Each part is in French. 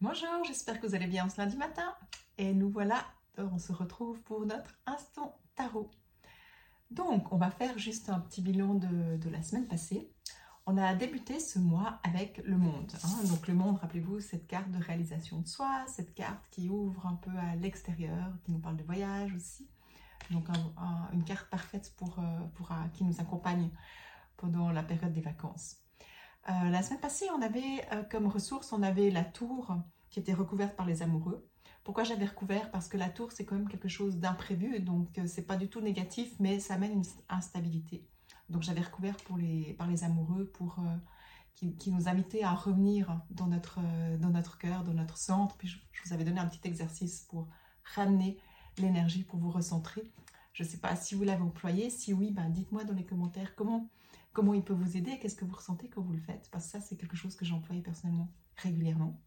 Bonjour, j'espère que vous allez bien ce lundi matin. Et nous voilà, on se retrouve pour notre instant tarot. Donc, on va faire juste un petit bilan de, la semaine passée. On a débuté ce mois avec le monde. Hein. Donc le monde, rappelez-vous, cette carte de réalisation de soi, cette carte qui ouvre un peu à l'extérieur, qui nous parle de voyage aussi. Donc une carte parfaite pour, euh, euh, qui nous accompagne pendant la période des vacances. Euh, la semaine passée, on avait comme ressource, on avait la tour qui était recouverte par les amoureux. Pourquoi j'avais recouvert? Parce que la tour, c'est quand même quelque chose d'imprévu, donc c'est pas du tout négatif, mais ça amène une instabilité. Donc j'avais recouvert par les amoureux pour, qui, nous invitaient à revenir dans notre, cœur, dans notre centre. Puis je, je vous avais donné un petit exercice pour ramener l'énergie pour vous recentrer. Je ne sais pas si vous l'avez employé. Si oui, ben dites-moi dans les commentaires comment, comment il peut vous aider, qu'est-ce que vous ressentez quand vous le faites. Parce que ça, c'est quelque chose que j'employais personnellement régulièrement.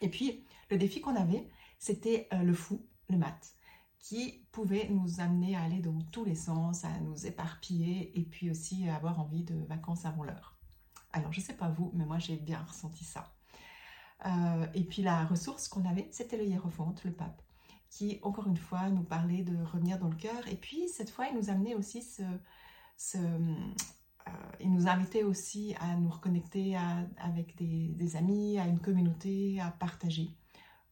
Et puis, le défi qu'on avait, c'était euh, le fou, le mat, qui pouvait nous amener à aller dans tous les sens, à nous éparpiller et puis aussi avoir envie de vacances avant l'heure. Alors, je ne sais pas vous, mais moi, j'ai bien ressenti ça. Euh, et puis, la ressource qu'on avait, c'était le hiérophante, le pape qui, encore une fois, nous parlait de revenir dans le cœur. Et puis, cette fois, il nous amenait aussi ce... il nous invitait aussi à nous reconnecter avec des, amis, à une communauté, à partager,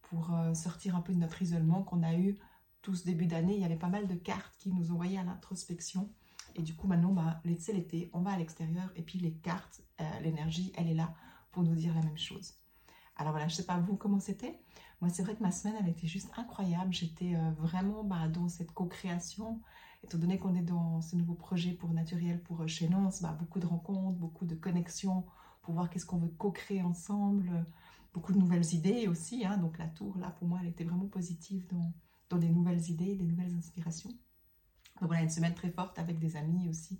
pour euh, sortir un peu de notre isolement qu'on a eu tout ce début d'année. Il y avait pas mal de cartes qui nous envoyaient à l'introspection. Et du coup, maintenant, bah, c'est l'été, on va à l'extérieur. Et puis, les cartes, euh, l'énergie, elle est là pour nous dire la même chose. Alors voilà, je ne sais pas vous comment c'était? Moi, c'est vrai que ma semaine, elle était juste incroyable. J'étais euh, vraiment bah, dans cette co-création. Étant donné qu'on est dans ce nouveau projet pour Naturel, pour euh, chez Nance, bah, beaucoup de rencontres, beaucoup de connexions pour voir qu'est-ce qu'on veut co-créer ensemble. Beaucoup de nouvelles idées aussi. Hein. Donc la tour, là, pour moi, elle était vraiment positive dans, dans des nouvelles idées, des nouvelles inspirations. Donc voilà, une semaine très forte avec des amis aussi.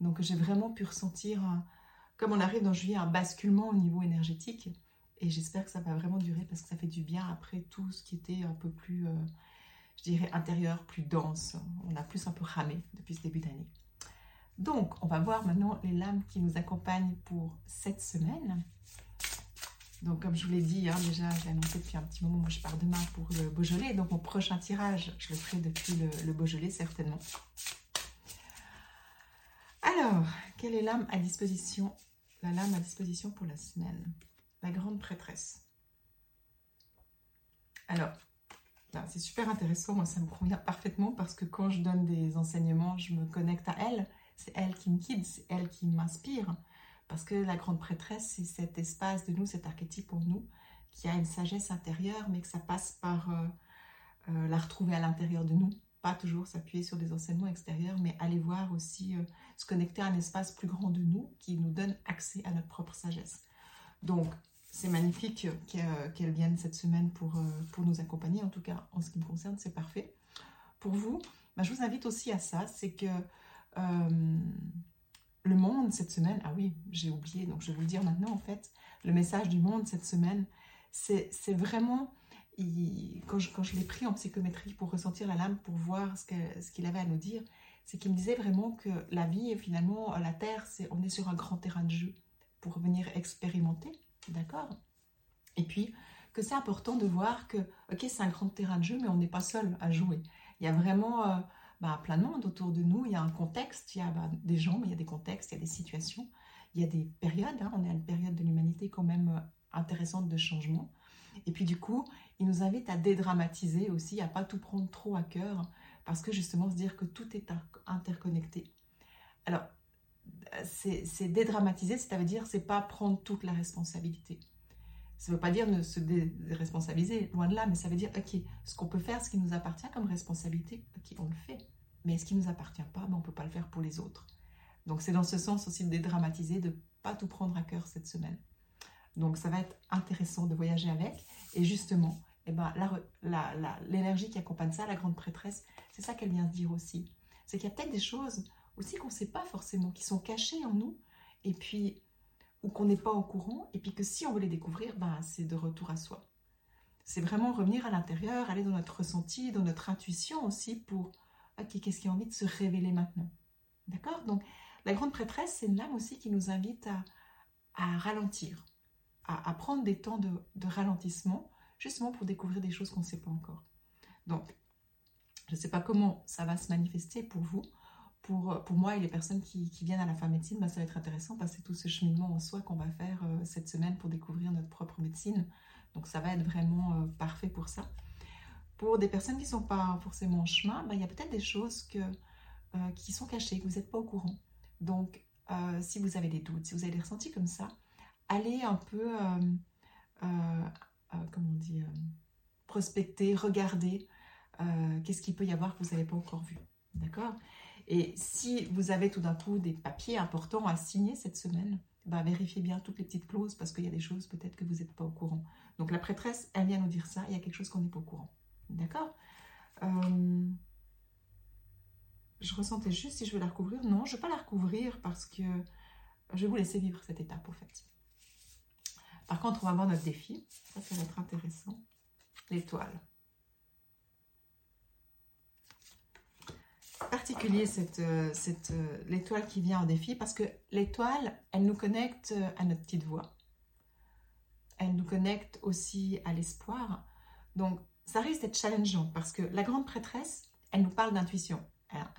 Donc j'ai vraiment pu ressentir, comme on arrive dans juillet, un basculement au niveau énergétique et j'espère que ça va vraiment durer parce que ça fait du bien après tout ce qui était un peu plus, euh, je dirais, intérieur, plus dense. On a plus un peu ramé depuis ce début d'année. Donc, on va voir maintenant les lames qui nous accompagnent pour cette semaine. Donc, comme je vous l'ai dit, hein, déjà, j'ai annoncé depuis un petit moment, moi je pars demain pour le Beaujolais. Donc, mon prochain tirage, je le ferai depuis le, Beaujolais, certainement. Alors, quelle est l'âme à disposition La lame à disposition pour la semaine? La grande prêtresse. Alors, c'est super intéressant, moi ça me convient parfaitement parce que quand je donne des enseignements, je me connecte à elle, c'est elle qui me guide, c'est elle qui m'inspire, parce que la grande prêtresse, c'est cet espace de nous, cet archétype en nous, qui a une sagesse intérieure, mais que ça passe par euh, euh, la retrouver à l'intérieur de nous, pas toujours s'appuyer sur des enseignements extérieurs, mais aller voir aussi, euh, se connecter à un espace plus grand de nous, qui nous donne accès à notre propre sagesse. Donc, c'est magnifique qu'elle vienne cette semaine pour, euh, pour nous accompagner. En tout cas, en ce qui me concerne, c'est parfait. Pour vous, bah, je vous invite aussi à ça, c'est que euh, le monde cette semaine, ah oui, j'ai oublié, donc je vais vous le dire maintenant en fait, le message du monde cette semaine, c'est vraiment, quand je, l'ai pris en psychométrie pour ressentir la lame, pour voir ce qu'il avait à nous dire, c'est qu'il me disait vraiment que la vie, finalement, la Terre, on est sur un grand terrain de jeu pour venir expérimenter, d'accord? Et puis, que c'est important de voir que, ok, c'est un grand terrain de jeu, mais on n'est pas seul à jouer. Il y a vraiment euh, bah, plein de monde autour de nous, il y a un contexte, il y a bah, des gens, mais il y a des contextes, il y a des situations, il y a des périodes, hein. on est à une période de l'humanité quand même euh, intéressante de changement. Et puis du coup, il nous invite à dédramatiser aussi, à pas tout prendre trop à cœur, parce que justement se dire que tout est interconnecté. Alors, c'est dédramatiser, c'est-à-dire c'est pas prendre toute la responsabilité. Ça ne veut pas dire ne se déresponsabiliser, loin de là, mais ça veut dire, ok, ce qu'on peut faire, ce qui nous appartient comme responsabilité, ok, on le fait. Mais ce qui ne nous appartient pas, ben, on ne peut pas le faire pour les autres. Donc c'est dans ce sens aussi de dédramatiser, de pas tout prendre à cœur cette semaine. Donc ça va être intéressant de voyager avec. Et justement, eh ben, l'énergie qui accompagne ça, la grande prêtresse, c'est ça qu'elle vient dire aussi. C'est qu'il y a peut-être des choses aussi qu'on ne sait pas forcément, qui sont cachés en nous, et puis, ou qu'on n'est pas au courant, et puis que si on veut les découvrir, ben, c'est de retour à soi. C'est vraiment revenir à l'intérieur, aller dans notre ressenti, dans notre intuition aussi pour, ok, qu'est-ce qui a envie de se révéler maintenant? D'accord? Donc, la grande prêtresse, c'est une âme aussi qui nous invite à, à ralentir, à, prendre des temps de, ralentissement, justement pour découvrir des choses qu'on ne sait pas encore. Donc, je ne sais pas comment ça va se manifester pour vous. Pour, pour moi et les personnes qui, viennent à la fin médecine, bah, ça va être intéressant parce que c'est tout ce cheminement en soi qu'on va faire euh, cette semaine pour découvrir notre propre médecine. Donc ça va être vraiment euh, parfait pour ça. Pour des personnes qui ne sont pas forcément en chemin, bah, il y a peut-être des choses euh, qui sont cachées, que vous n'êtes pas au courant. Donc si vous avez des doutes, si vous avez des ressentis comme ça, allez un peu, comment on dit, prospecter, regarder qu'est-ce qu'il peut y avoir que vous n'avez pas encore vu. D'accord? Et si vous avez tout d'un coup des papiers importants à signer cette semaine, bah, vérifiez bien toutes les petites clauses parce qu'il y a des choses peut-être que vous n'êtes pas au courant. Donc la prêtresse, elle vient nous dire ça, il y a quelque chose qu'on n'est pas au courant. D'accord? Euh, Je ressentais juste si je veux la recouvrir. Non, je ne vais pas la recouvrir parce que je vais vous laisser vivre cette étape au fait. Par contre, on va voir notre défi. Ça, ça va être intéressant. L'étoile. Particulier cette, euh, euh, l'étoile qui vient en défi parce que l'étoile, elle nous connecte euh, à notre petite voix. Elle nous connecte aussi à l'espoir. Donc, ça risque d'être challengeant parce que la grande prêtresse, elle nous parle d'intuition,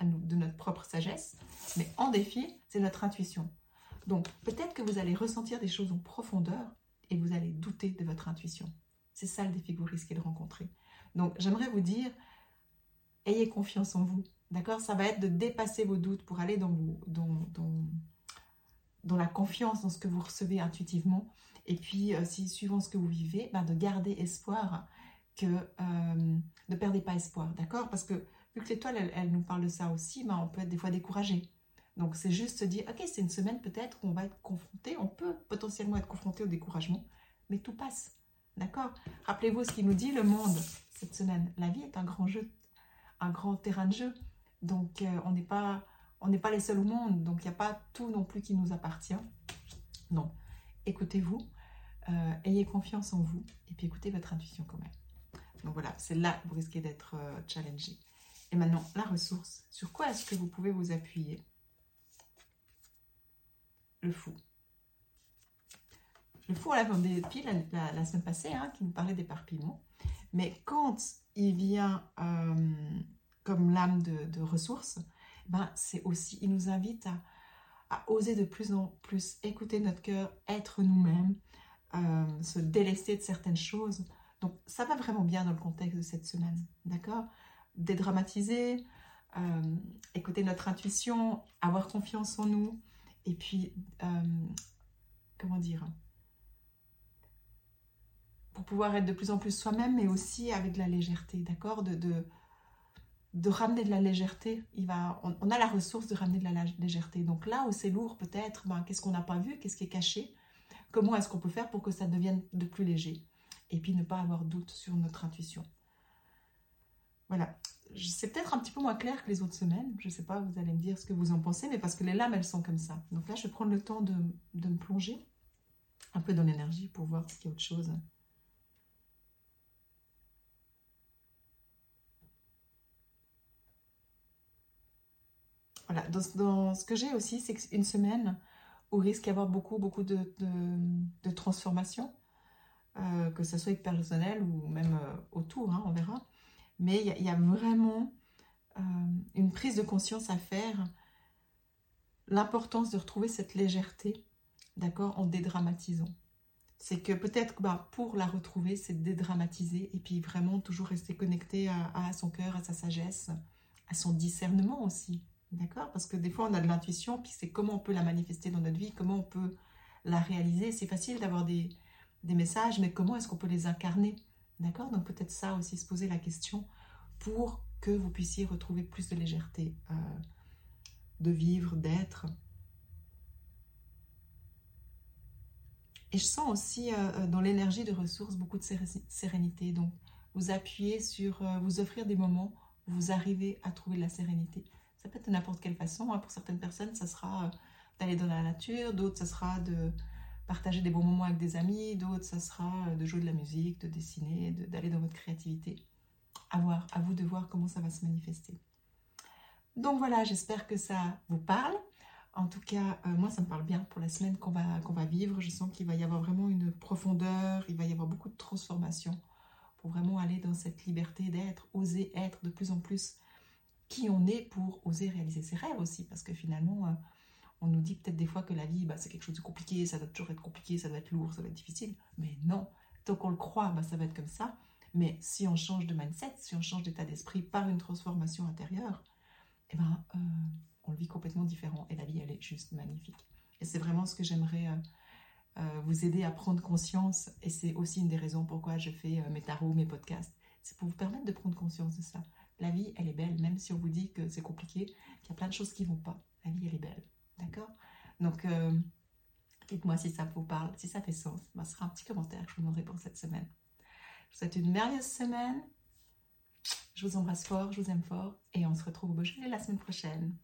de notre propre sagesse, mais en défi, c'est notre intuition. Donc, peut-être que vous allez ressentir des choses en profondeur et vous allez douter de votre intuition. C'est ça le défi que vous risquez de rencontrer. Donc, j'aimerais vous dire, ayez confiance en vous. D'accord? Ça va être de dépasser vos doutes pour aller dans, la confiance dans ce que vous recevez intuitivement. Et puis, euh, suivant ce que vous vivez, ben, de garder espoir, que euh, ne perdez pas espoir. D'accord? Parce que vu que l'étoile, elle, nous parle de ça aussi, ben, on peut être des fois découragé. Donc, c'est juste se dire, ok, c'est une semaine peut-être où on va être confronté, on peut potentiellement être confronté au découragement, mais tout passe. D'accord? Rappelez-vous ce qu'il nous dit le monde cette semaine. La vie est un grand jeu, un grand terrain de jeu. Donc, euh, on n'est pas, pas les seuls au monde. Donc, il n'y a pas tout non plus qui nous appartient. Non. Écoutez-vous. Euh, ayez confiance en vous. Et puis, écoutez votre intuition quand même. Donc, voilà. C'est là que vous risquez d'être euh, challengé. Et maintenant, la ressource. Sur quoi est-ce que vous pouvez vous appuyer? Le fou. Le fou, on l'a des la, la, semaine passée, hein, qui nous parlait d'éparpillement. Mais quand il vient comme l'âme de, ressources, ben, c'est aussi, il nous invite à, oser de plus en plus écouter notre cœur, être nous-mêmes, euh, se délaisser de certaines choses. Donc ça va vraiment bien dans le contexte de cette semaine, d'accord? Dédramatiser, euh, écouter notre intuition, avoir confiance en nous, et puis, euh, comment dire? Pour pouvoir être de plus en plus soi-même, mais aussi avec de la légèreté, d'accord? De de ramener de la légèreté. Il va, on, a la ressource de ramener de la légèreté. Donc là où c'est lourd, peut-être, ben, qu'est-ce qu'on n'a pas vu, qu'est-ce qui est caché, comment est-ce qu'on peut faire pour que ça devienne de plus léger? Et puis ne pas avoir doute sur notre intuition. Voilà. C'est peut-être un petit peu moins clair que les autres semaines. Je ne sais pas, vous allez me dire ce que vous en pensez, mais parce que les lames, elles sont comme ça. Donc là, je vais prendre le temps de, de me plonger un peu dans l'énergie pour voir s'il y a autre chose. Voilà, dans, ce que j'ai aussi, c'est une semaine où il risque d'y avoir beaucoup, beaucoup de, transformations, euh, que ce soit personnel ou même euh, autour, hein, on verra. Mais il y, a vraiment euh, une prise de conscience à faire, l'importance de retrouver cette légèreté, d'accord, en dédramatisant. C'est que peut-être bah, pour la retrouver, c'est dédramatiser et puis vraiment toujours rester connecté à son cœur, à sa sagesse, à son discernement aussi. D'accord? Parce que des fois, on a de l'intuition, puis c'est comment on peut la manifester dans notre vie, comment on peut la réaliser. C'est facile d'avoir des, messages, mais comment est-ce qu'on peut les incarner? D'accord? Donc peut-être ça aussi, se poser la question pour que vous puissiez retrouver plus de légèreté, euh, de vivre, d'être. Et je sens aussi euh, euh, dans l'énergie de ressources beaucoup de sérénité. Donc vous appuyez sur, vous offrir des moments où vous arrivez à trouver de la sérénité. Ça peut être de n'importe quelle façon. Hein. Pour certaines personnes, ça sera euh, d'aller dans la nature, d'autres, ça sera de partager des bons moments avec des amis, d'autres, ça sera euh, de jouer de la musique, de dessiner, d'aller dans votre créativité. À voir, à vous de voir comment ça va se manifester. Donc voilà, j'espère que ça vous parle. En tout cas, euh, moi, ça me parle bien pour la semaine qu'on va, qu'on va vivre. Je sens qu'il va y avoir vraiment une profondeur, il va y avoir beaucoup de transformation pour vraiment aller dans cette liberté d'être, oser être de plus en plus qui on est pour oser réaliser ses rêves aussi. Parce que finalement, euh, on nous dit peut-être des fois que la vie, bah, c'est quelque chose de compliqué, ça doit toujours être compliqué, ça doit être lourd, ça doit être difficile. Mais non, tant qu'on le croit, bah, ça va être comme ça. Mais si on change de mindset, si on change d'état d'esprit par une transformation intérieure, eh ben, euh, on le vit complètement différent. Et la vie, elle est juste magnifique. Et c'est vraiment ce que j'aimerais euh, vous aider à prendre conscience. Et c'est aussi une des raisons pourquoi je fais mes tarots, mes podcasts. C'est pour vous permettre de prendre conscience de ça. La vie, elle est belle, même si on vous dit que c'est compliqué, qu'il y a plein de choses qui ne vont pas. La vie, elle est belle. D'accord? Donc, euh, dites-moi si ça vous parle, si ça fait sens. Ben, ce sera un petit commentaire que je vous demanderai pour cette semaine. Je vous souhaite une merveilleuse semaine. Je vous embrasse fort, je vous aime fort. Et on se retrouve au Beaujolais la semaine prochaine.